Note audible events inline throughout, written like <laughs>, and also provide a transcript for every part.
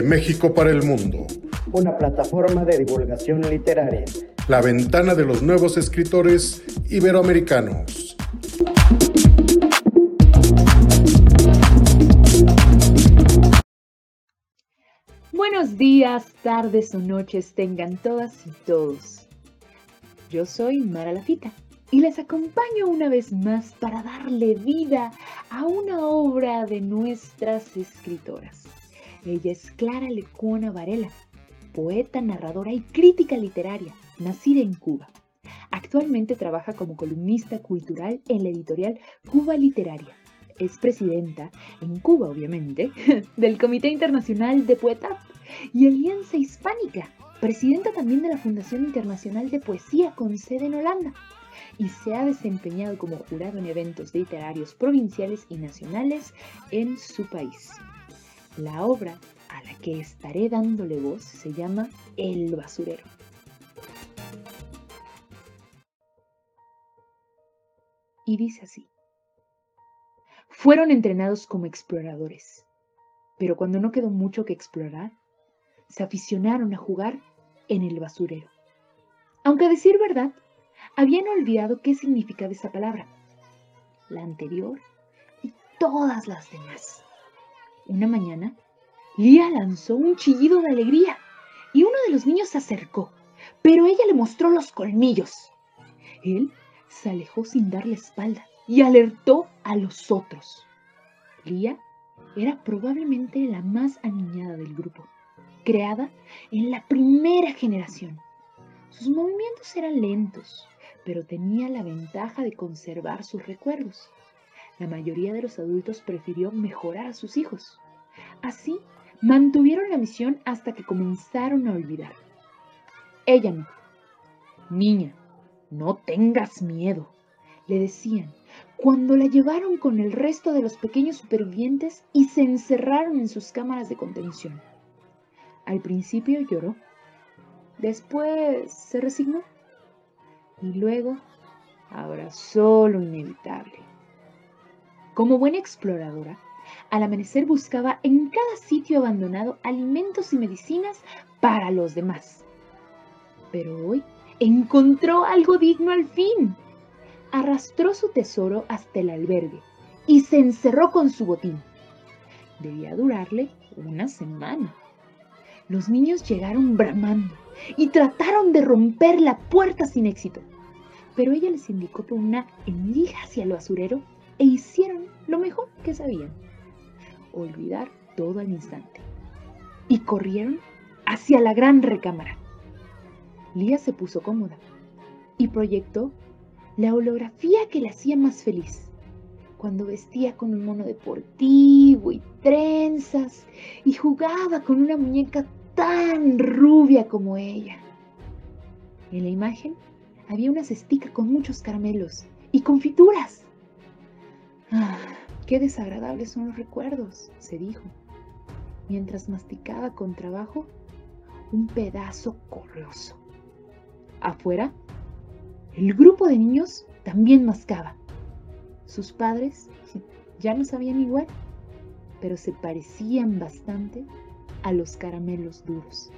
De México para el Mundo. Una plataforma de divulgación literaria. La ventana de los nuevos escritores iberoamericanos. Buenos días, tardes o noches tengan todas y todos. Yo soy Mara Lafita y les acompaño una vez más para darle vida a una obra de nuestras escritoras. Ella es Clara Lecuona Varela, poeta, narradora y crítica literaria, nacida en Cuba. Actualmente trabaja como columnista cultural en la editorial Cuba Literaria. Es presidenta, en Cuba obviamente, <laughs> del Comité Internacional de Poetas y Alianza Hispánica, presidenta también de la Fundación Internacional de Poesía con sede en Holanda y se ha desempeñado como jurado en eventos literarios provinciales y nacionales en su país. La obra a la que estaré dándole voz se llama El basurero. Y dice así. Fueron entrenados como exploradores, pero cuando no quedó mucho que explorar, se aficionaron a jugar en el basurero. Aunque a decir verdad, habían olvidado qué significaba esa palabra, la anterior y todas las demás. Una mañana, Lía lanzó un chillido de alegría y uno de los niños se acercó, pero ella le mostró los colmillos. Él se alejó sin darle espalda y alertó a los otros. Lía era probablemente la más aniñada del grupo, creada en la primera generación. Sus movimientos eran lentos, pero tenía la ventaja de conservar sus recuerdos. La mayoría de los adultos prefirió mejorar a sus hijos. Así, mantuvieron la misión hasta que comenzaron a olvidar. Ella no. Niña, no tengas miedo, le decían cuando la llevaron con el resto de los pequeños supervivientes y se encerraron en sus cámaras de contención. Al principio lloró, después se resignó y luego abrazó lo inevitable. Como buena exploradora, al amanecer buscaba en cada sitio abandonado alimentos y medicinas para los demás. Pero hoy encontró algo digno al fin. Arrastró su tesoro hasta el albergue y se encerró con su botín. Debía durarle una semana. Los niños llegaron bramando y trataron de romper la puerta sin éxito. Pero ella les indicó por una endija hacia el basurero e hicieron lo mejor que sabían, olvidar todo al instante. Y corrieron hacia la gran recámara. Lía se puso cómoda y proyectó la holografía que la hacía más feliz, cuando vestía con un mono deportivo y trenzas y jugaba con una muñeca tan rubia como ella. En la imagen había una cestica con muchos caramelos y confituras. Ah, qué desagradables son los recuerdos, se dijo, mientras masticaba con trabajo un pedazo corroso. Afuera, el grupo de niños también mascaba. Sus padres <laughs> ya no sabían igual, pero se parecían bastante a los caramelos duros.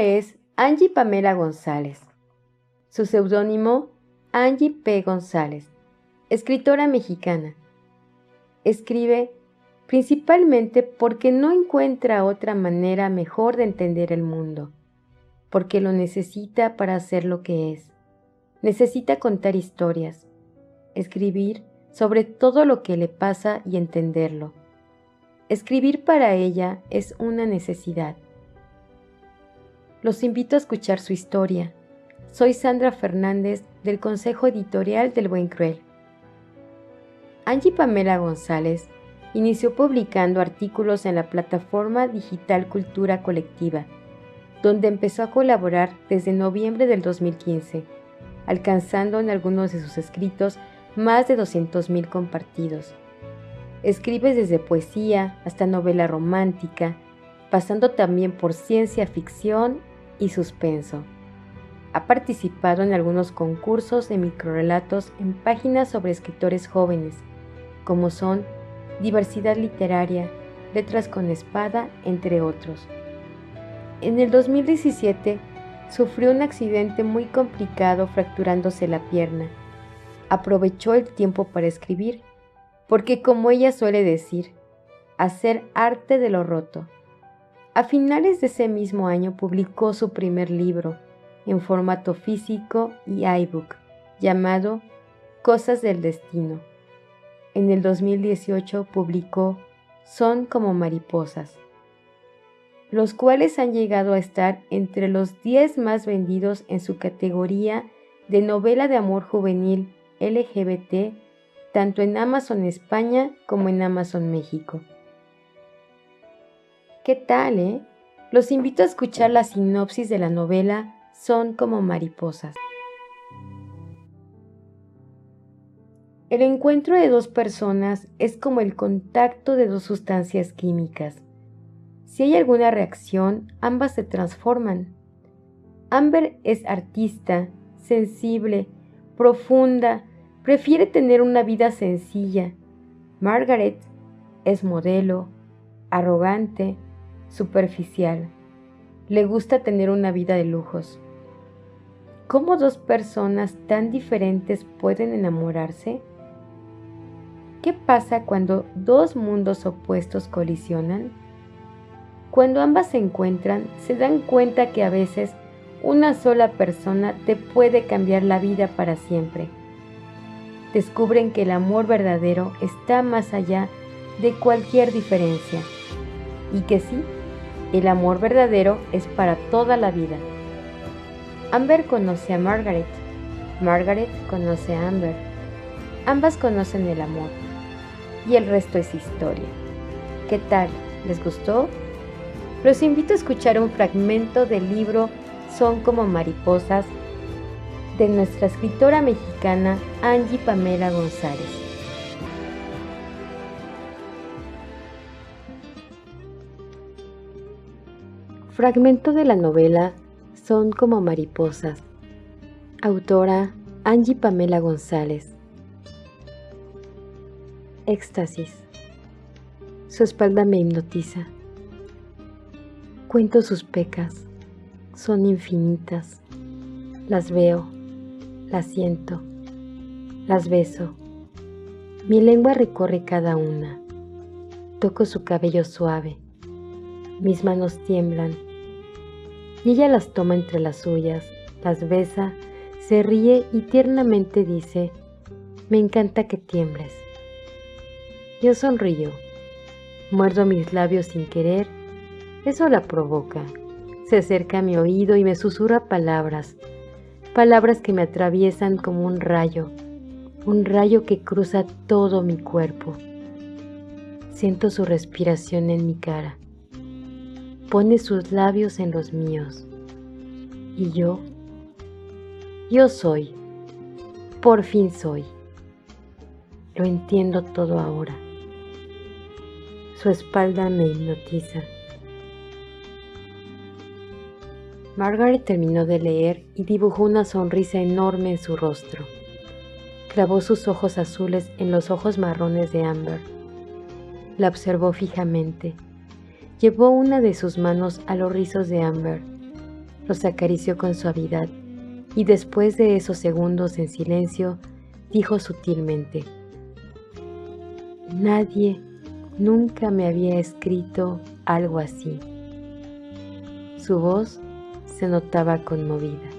Es Angie Pamela González. Su seudónimo, Angie P. González, escritora mexicana. Escribe principalmente porque no encuentra otra manera mejor de entender el mundo, porque lo necesita para ser lo que es necesita contar historias, escribir sobre todo lo que le pasa y entenderlo. Escribir para ella es una necesidad. Los invito a escuchar su historia. Soy Sandra Fernández del Consejo Editorial del Buen Cruel. Angie Pamela González inició publicando artículos en la plataforma digital Cultura Colectiva, donde empezó a colaborar desde noviembre del 2015 alcanzando en algunos de sus escritos más de 200.000 compartidos. Escribe desde poesía hasta novela romántica, pasando también por ciencia ficción y suspenso. Ha participado en algunos concursos de microrelatos en páginas sobre escritores jóvenes, como son Diversidad Literaria, Letras con Espada, entre otros. En el 2017 sufrió un accidente muy complicado fracturándose la pierna. Aprovechó el tiempo para escribir, porque como ella suele decir, hacer arte de lo roto. A finales de ese mismo año publicó su primer libro, en formato físico y iBook, llamado Cosas del Destino. En el 2018 publicó Son como mariposas, los cuales han llegado a estar entre los 10 más vendidos en su categoría de novela de amor juvenil LGBT, tanto en Amazon España como en Amazon México. ¿Qué tal, eh? Los invito a escuchar la sinopsis de la novela Son como mariposas. El encuentro de dos personas es como el contacto de dos sustancias químicas si hay alguna reacción, ambas se transforman. Amber es artista, sensible, profunda, prefiere tener una vida sencilla. Margaret es modelo, arrogante, superficial. Le gusta tener una vida de lujos. ¿Cómo dos personas tan diferentes pueden enamorarse? ¿Qué pasa cuando dos mundos opuestos colisionan? Cuando ambas se encuentran, se dan cuenta que a veces una sola persona te puede cambiar la vida para siempre. Descubren que el amor verdadero está más allá de cualquier diferencia y que sí, el amor verdadero es para toda la vida. Amber conoce a Margaret, Margaret conoce a Amber. Ambas conocen el amor y el resto es historia. ¿Qué tal? ¿Les gustó? los invito a escuchar un fragmento del libro Son como mariposas de nuestra escritora mexicana Angie Pamela González. Fragmento de la novela Son como mariposas. Autora Angie Pamela González. Éxtasis. Su espalda me hipnotiza. Cuento sus pecas, son infinitas. Las veo, las siento, las beso. Mi lengua recorre cada una. Toco su cabello suave. Mis manos tiemblan. Y ella las toma entre las suyas, las besa, se ríe y tiernamente dice, me encanta que tiembles. Yo sonrío, muerdo mis labios sin querer eso la provoca. Se acerca a mi oído y me susurra palabras, palabras que me atraviesan como un rayo, un rayo que cruza todo mi cuerpo. Siento su respiración en mi cara. Pone sus labios en los míos. Y yo, yo soy, por fin soy. Lo entiendo todo ahora. Su espalda me hipnotiza. Margaret terminó de leer y dibujó una sonrisa enorme en su rostro. Clavó sus ojos azules en los ojos marrones de Amber. La observó fijamente. Llevó una de sus manos a los rizos de Amber. Los acarició con suavidad y después de esos segundos en silencio, dijo sutilmente, Nadie nunca me había escrito algo así. Su voz se notaba conmovida.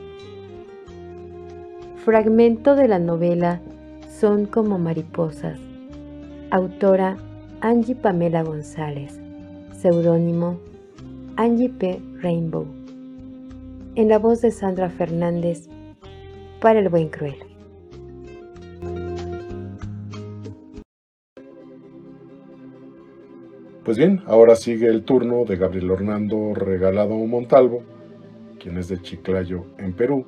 Fragmento de la novela Son como mariposas. Autora Angie Pamela González. Seudónimo Angie P. Rainbow. En la voz de Sandra Fernández para el buen cruel. Pues bien, ahora sigue el turno de Gabriel Hernando Regalado Montalvo quien es de Chiclayo, en Perú.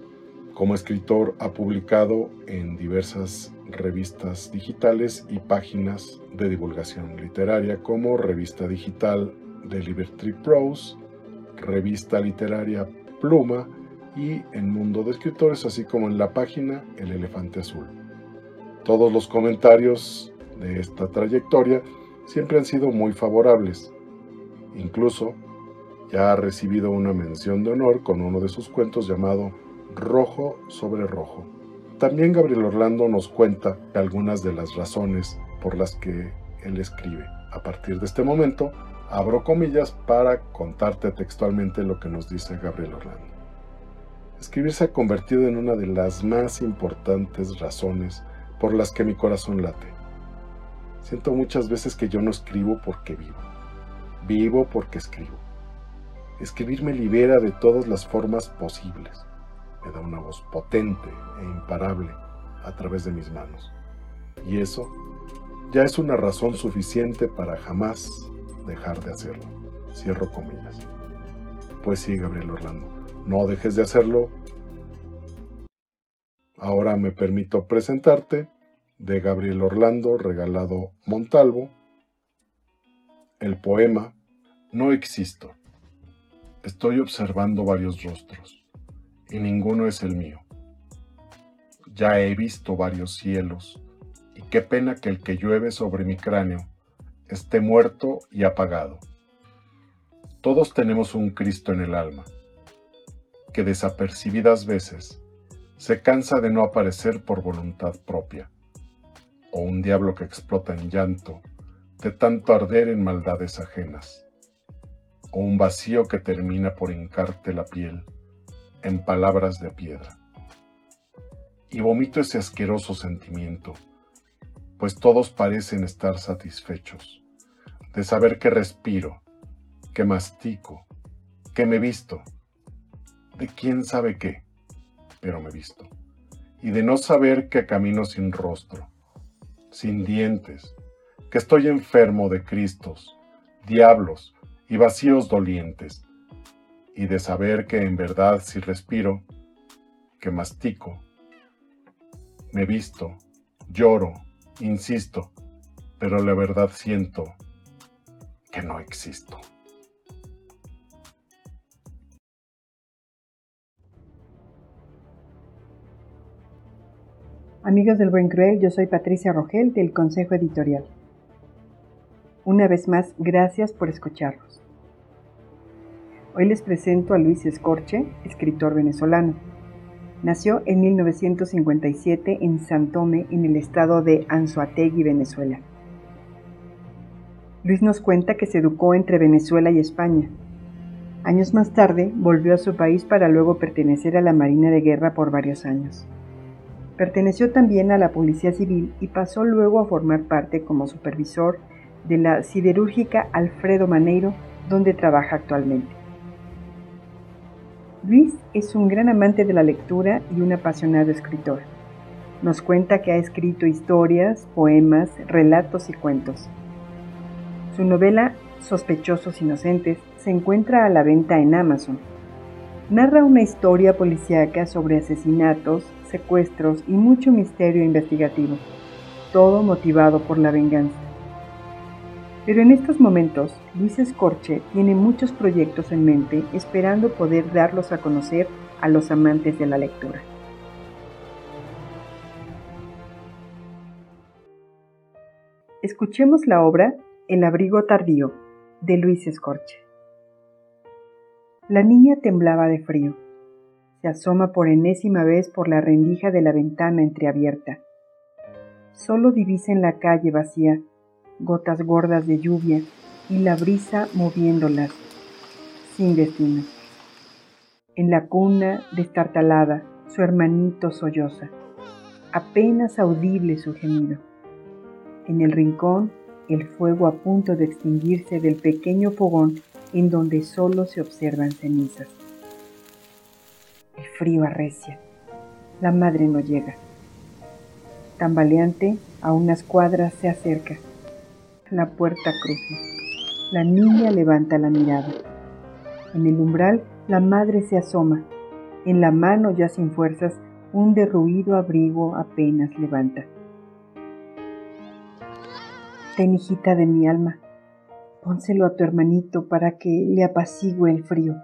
Como escritor ha publicado en diversas revistas digitales y páginas de divulgación literaria como Revista Digital de Liberty Prose, Revista Literaria Pluma y en Mundo de Escritores, así como en la página El Elefante Azul. Todos los comentarios de esta trayectoria siempre han sido muy favorables. Incluso ya ha recibido una mención de honor con uno de sus cuentos llamado Rojo sobre Rojo. También Gabriel Orlando nos cuenta algunas de las razones por las que él escribe. A partir de este momento, abro comillas para contarte textualmente lo que nos dice Gabriel Orlando. Escribir se ha convertido en una de las más importantes razones por las que mi corazón late. Siento muchas veces que yo no escribo porque vivo. Vivo porque escribo. Escribir me libera de todas las formas posibles. Me da una voz potente e imparable a través de mis manos. Y eso ya es una razón suficiente para jamás dejar de hacerlo. Cierro comillas. Pues sí, Gabriel Orlando, no dejes de hacerlo. Ahora me permito presentarte de Gabriel Orlando, regalado Montalvo, el poema No existo. Estoy observando varios rostros y ninguno es el mío. Ya he visto varios cielos y qué pena que el que llueve sobre mi cráneo esté muerto y apagado. Todos tenemos un Cristo en el alma, que desapercibidas veces se cansa de no aparecer por voluntad propia, o un diablo que explota en llanto de tanto arder en maldades ajenas, o un vacío que termina por hincarte la piel en palabras de piedra. Y vomito ese asqueroso sentimiento pues todos parecen estar satisfechos de saber que respiro, que mastico, que me visto, de quién sabe qué, pero me visto, y de no saber que camino sin rostro, sin dientes, que estoy enfermo de Cristos, diablos y vacíos dolientes, y de saber que en verdad si respiro, que mastico, me visto, lloro, Insisto, pero la verdad siento que no existo. Amigos del Buen Cruel, yo soy Patricia Rogel del Consejo Editorial. Una vez más, gracias por escucharnos. Hoy les presento a Luis Escorche, escritor venezolano Nació en 1957 en San Tome, en el estado de Anzoátegui, Venezuela. Luis nos cuenta que se educó entre Venezuela y España. Años más tarde volvió a su país para luego pertenecer a la Marina de Guerra por varios años. Perteneció también a la Policía Civil y pasó luego a formar parte como supervisor de la siderúrgica Alfredo Maneiro, donde trabaja actualmente. Luis es un gran amante de la lectura y un apasionado escritor. Nos cuenta que ha escrito historias, poemas, relatos y cuentos. Su novela Sospechosos Inocentes se encuentra a la venta en Amazon. Narra una historia policíaca sobre asesinatos, secuestros y mucho misterio investigativo, todo motivado por la venganza. Pero en estos momentos, Luis Escorche tiene muchos proyectos en mente esperando poder darlos a conocer a los amantes de la lectura. Escuchemos la obra El abrigo tardío de Luis Escorche. La niña temblaba de frío. Se asoma por enésima vez por la rendija de la ventana entreabierta. Solo divisa en la calle vacía gotas gordas de lluvia y la brisa moviéndolas, sin destino. En la cuna, destartalada, su hermanito solloza, apenas audible su gemido. En el rincón, el fuego a punto de extinguirse del pequeño fogón en donde solo se observan cenizas. El frío arrecia. La madre no llega. Tambaleante, a unas cuadras se acerca la puerta cruje. La niña levanta la mirada. En el umbral la madre se asoma. En la mano ya sin fuerzas un derruido abrigo apenas levanta. Ten hijita de mi alma, pónselo a tu hermanito para que le apacigüe el frío.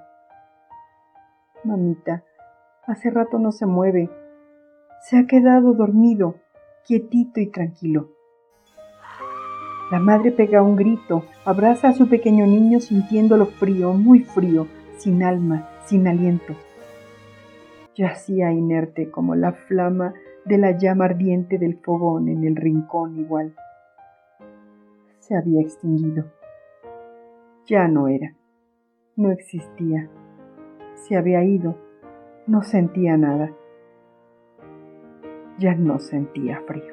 Mamita, Hace rato no se mueve. Se ha quedado dormido, quietito y tranquilo. La madre pega un grito, abraza a su pequeño niño sintiéndolo frío, muy frío, sin alma, sin aliento. Yacía inerte como la flama de la llama ardiente del fogón en el rincón igual. Se había extinguido. Ya no era. No existía. Se había ido. No sentía nada. Ya no sentía frío.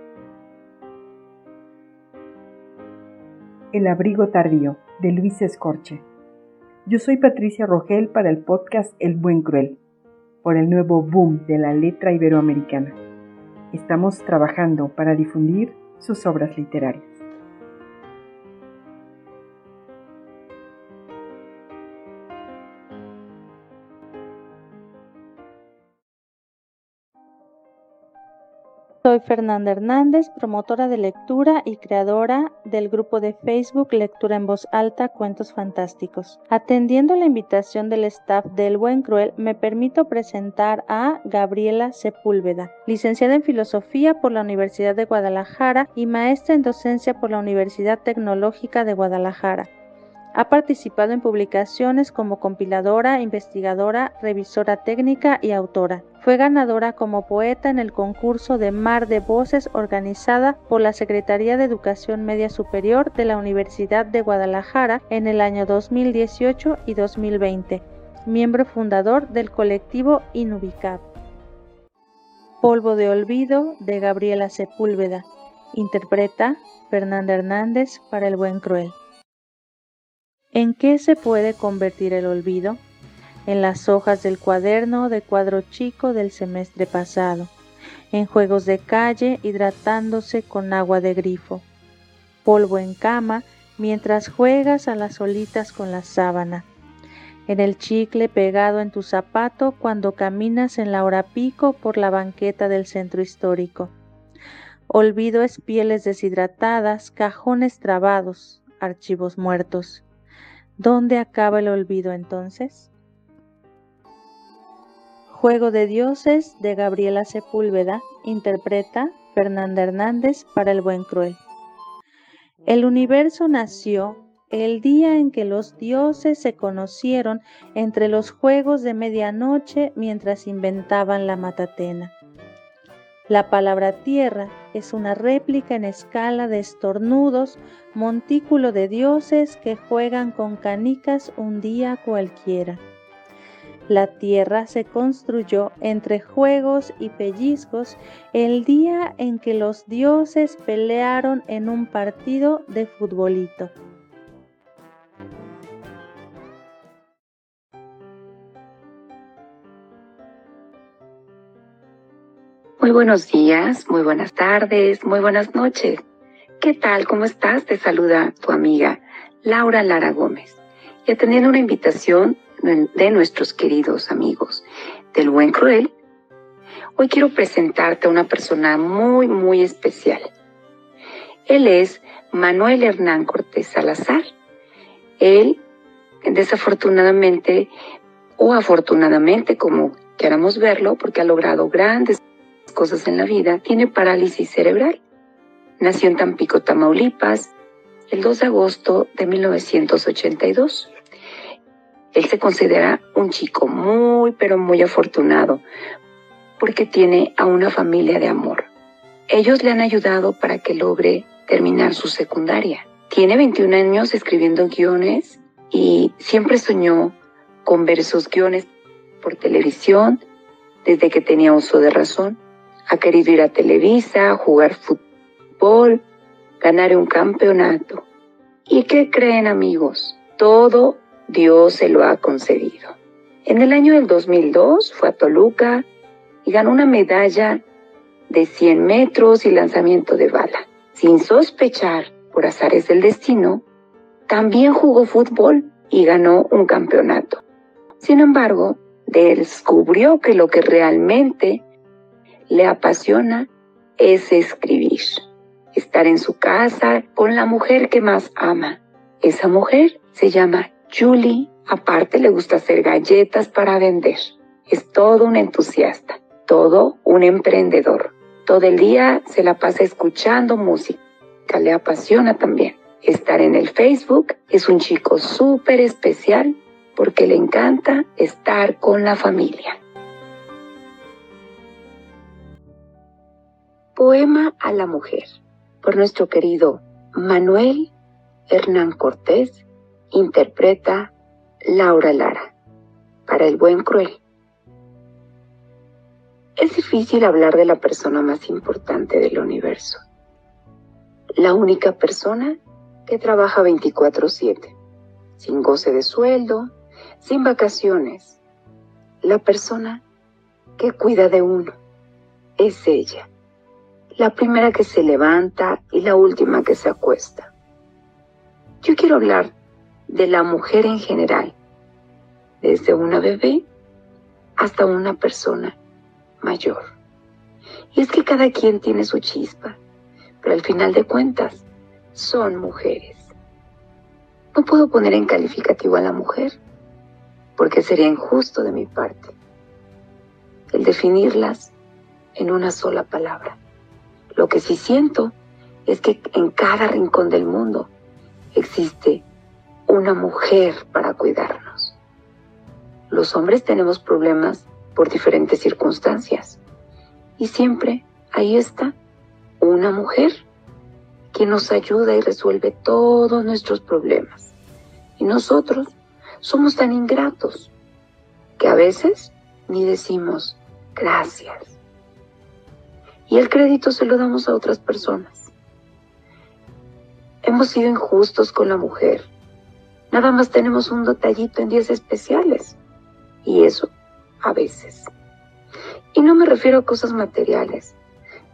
El abrigo tardío de Luis Escorche. Yo soy Patricia Rogel para el podcast El Buen Cruel, por el nuevo boom de la letra iberoamericana. Estamos trabajando para difundir sus obras literarias. Soy Fernanda Hernández, promotora de lectura y creadora del grupo de Facebook Lectura en Voz Alta Cuentos Fantásticos. Atendiendo la invitación del staff del Buen Cruel, me permito presentar a Gabriela Sepúlveda, licenciada en Filosofía por la Universidad de Guadalajara y maestra en Docencia por la Universidad Tecnológica de Guadalajara. Ha participado en publicaciones como compiladora, investigadora, revisora técnica y autora. Fue ganadora como poeta en el concurso de Mar de Voces organizada por la Secretaría de Educación Media Superior de la Universidad de Guadalajara en el año 2018 y 2020. Miembro fundador del colectivo Inubicab. Polvo de Olvido de Gabriela Sepúlveda. Interpreta Fernanda Hernández para El Buen Cruel. ¿En qué se puede convertir el olvido? en las hojas del cuaderno de cuadro chico del semestre pasado, en juegos de calle hidratándose con agua de grifo, polvo en cama mientras juegas a las olitas con la sábana, en el chicle pegado en tu zapato cuando caminas en la hora pico por la banqueta del centro histórico. Olvido es pieles deshidratadas, cajones trabados, archivos muertos. ¿Dónde acaba el olvido entonces? Juego de Dioses de Gabriela Sepúlveda interpreta Fernanda Hernández para El Buen Cruel. El universo nació el día en que los dioses se conocieron entre los juegos de medianoche mientras inventaban la matatena. La palabra tierra es una réplica en escala de estornudos, montículo de dioses que juegan con canicas un día cualquiera. La tierra se construyó entre juegos y pellizcos el día en que los dioses pelearon en un partido de futbolito. Muy buenos días, muy buenas tardes, muy buenas noches. ¿Qué tal? ¿Cómo estás? Te saluda tu amiga Laura Lara Gómez. Y atendiendo una invitación de nuestros queridos amigos del buen cruel, hoy quiero presentarte a una persona muy, muy especial. Él es Manuel Hernán Cortés Salazar. Él, desafortunadamente o afortunadamente, como queramos verlo, porque ha logrado grandes cosas en la vida, tiene parálisis cerebral. Nació en Tampico, Tamaulipas, el 2 de agosto de 1982. Él se considera un chico muy, pero muy afortunado porque tiene a una familia de amor. Ellos le han ayudado para que logre terminar su secundaria. Tiene 21 años escribiendo guiones y siempre soñó con ver esos guiones por televisión desde que tenía uso de razón. Ha querido ir a Televisa, jugar fútbol, ganar un campeonato. ¿Y qué creen amigos? Todo Dios se lo ha concedido. En el año del 2002 fue a Toluca y ganó una medalla de 100 metros y lanzamiento de bala. Sin sospechar, por azares del destino, también jugó fútbol y ganó un campeonato. Sin embargo, descubrió que lo que realmente le apasiona es escribir, estar en su casa con la mujer que más ama. Esa mujer se llama Julie, aparte, le gusta hacer galletas para vender. es todo un entusiasta, todo un emprendedor. Todo el día se la pasa escuchando música, le apasiona también. Estar en el Facebook es un chico súper especial porque le encanta estar con la familia. Poema a la mujer por nuestro querido Manuel Hernán Cortés, interpreta Laura Lara, para el buen cruel. Es difícil hablar de la persona más importante del universo, la única persona que trabaja 24/7, sin goce de sueldo, sin vacaciones. La persona que cuida de uno es ella, la primera que se levanta y la última que se acuesta. Yo quiero hablar de la mujer en general, desde una bebé hasta una persona mayor. Y es que cada quien tiene su chispa, pero al final de cuentas son mujeres. No puedo poner en calificativo a la mujer, porque sería injusto de mi parte el definirlas en una sola palabra. Lo que sí siento es que en cada rincón del mundo existe una mujer para cuidarnos. Los hombres tenemos problemas por diferentes circunstancias y siempre ahí está una mujer que nos ayuda y resuelve todos nuestros problemas. Y nosotros somos tan ingratos que a veces ni decimos gracias. Y el crédito se lo damos a otras personas. Hemos sido injustos con la mujer. Nada más tenemos un detallito en días especiales. Y eso a veces. Y no me refiero a cosas materiales.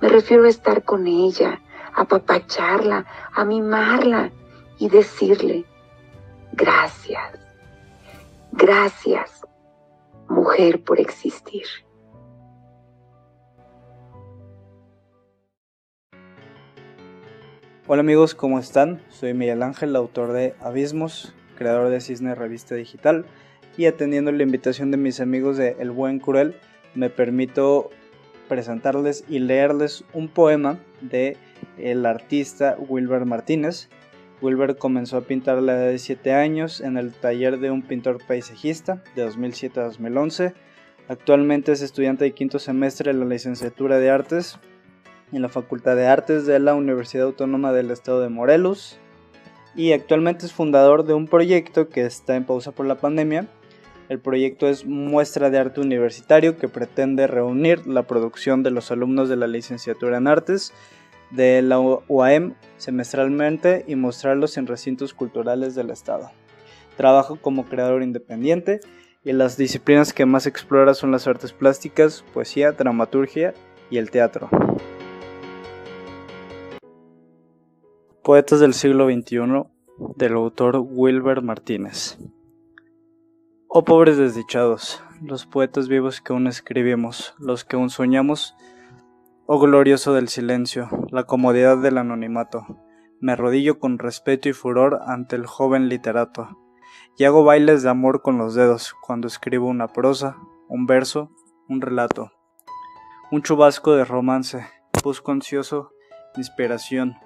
Me refiero a estar con ella, a apapacharla, a mimarla y decirle, gracias, gracias, mujer, por existir. Hola amigos, ¿cómo están? Soy Miguel Ángel, autor de Abismos, creador de Cisne Revista Digital y atendiendo la invitación de mis amigos de El Buen Cruel, me permito presentarles y leerles un poema de el artista Wilber Martínez. Wilber comenzó a pintar a la edad de 7 años en el taller de un pintor paisajista de 2007 a 2011. Actualmente es estudiante de quinto semestre de la licenciatura de artes en la Facultad de Artes de la Universidad Autónoma del Estado de Morelos y actualmente es fundador de un proyecto que está en pausa por la pandemia. El proyecto es Muestra de Arte Universitario que pretende reunir la producción de los alumnos de la licenciatura en artes de la UAM semestralmente y mostrarlos en recintos culturales del estado. Trabaja como creador independiente y las disciplinas que más explora son las artes plásticas, poesía, dramaturgia y el teatro. Poetas del siglo XXI del autor Wilber Martínez. Oh pobres desdichados, los poetas vivos que aún escribimos, los que aún soñamos, oh glorioso del silencio, la comodidad del anonimato, me arrodillo con respeto y furor ante el joven literato, y hago bailes de amor con los dedos cuando escribo una prosa, un verso, un relato, un chubasco de romance, busco ansioso, inspiración,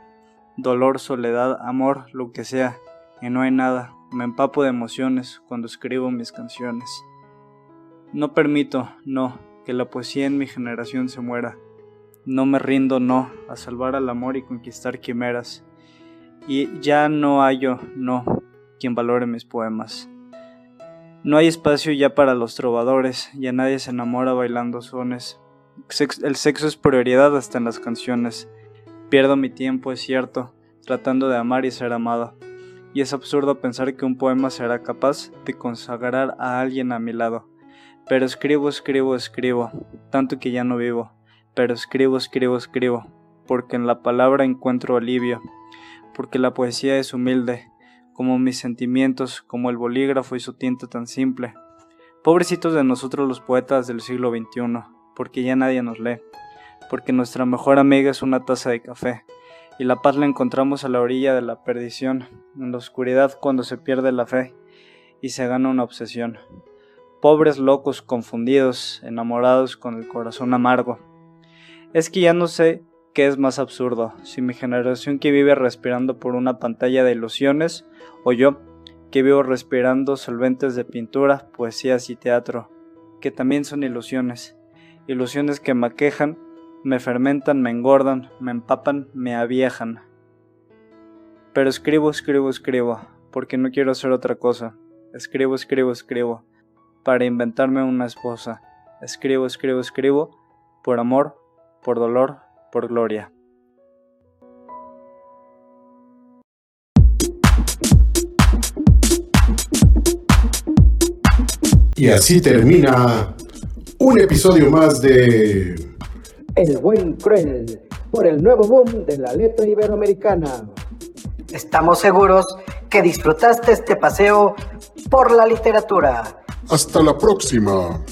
dolor, soledad, amor, lo que sea, y no hay nada, me empapo de emociones cuando escribo mis canciones. No permito, no, que la poesía en mi generación se muera. No me rindo, no, a salvar al amor y conquistar quimeras. Y ya no hallo, no, quien valore mis poemas. No hay espacio ya para los trovadores, ya nadie se enamora bailando sones. El sexo es prioridad hasta en las canciones. Pierdo mi tiempo, es cierto, tratando de amar y ser amado. Y es absurdo pensar que un poema será capaz de consagrar a alguien a mi lado. Pero escribo, escribo, escribo, tanto que ya no vivo. Pero escribo, escribo, escribo, porque en la palabra encuentro alivio, porque la poesía es humilde, como mis sentimientos, como el bolígrafo y su tinta tan simple. Pobrecitos de nosotros los poetas del siglo XXI, porque ya nadie nos lee porque nuestra mejor amiga es una taza de café, y la paz la encontramos a la orilla de la perdición, en la oscuridad cuando se pierde la fe y se gana una obsesión. pobres locos confundidos, enamorados con el corazón amargo. Es que ya no sé qué es más absurdo, si mi generación que vive respirando por una pantalla de ilusiones o yo que vivo respirando solventes de pintura, poesías y teatro, que también son ilusiones, ilusiones que me me fermentan, me engordan, me empapan, me aviejan. Pero escribo, escribo, escribo, porque no quiero hacer otra cosa. Escribo, escribo, escribo, para inventarme una esposa. Escribo, escribo, escribo, por amor, por dolor, por gloria. Y así termina un episodio más de El buen cruel, por el nuevo boom de la letra iberoamericana. Estamos seguros que disfrutaste este paseo por la literatura. Hasta la próxima.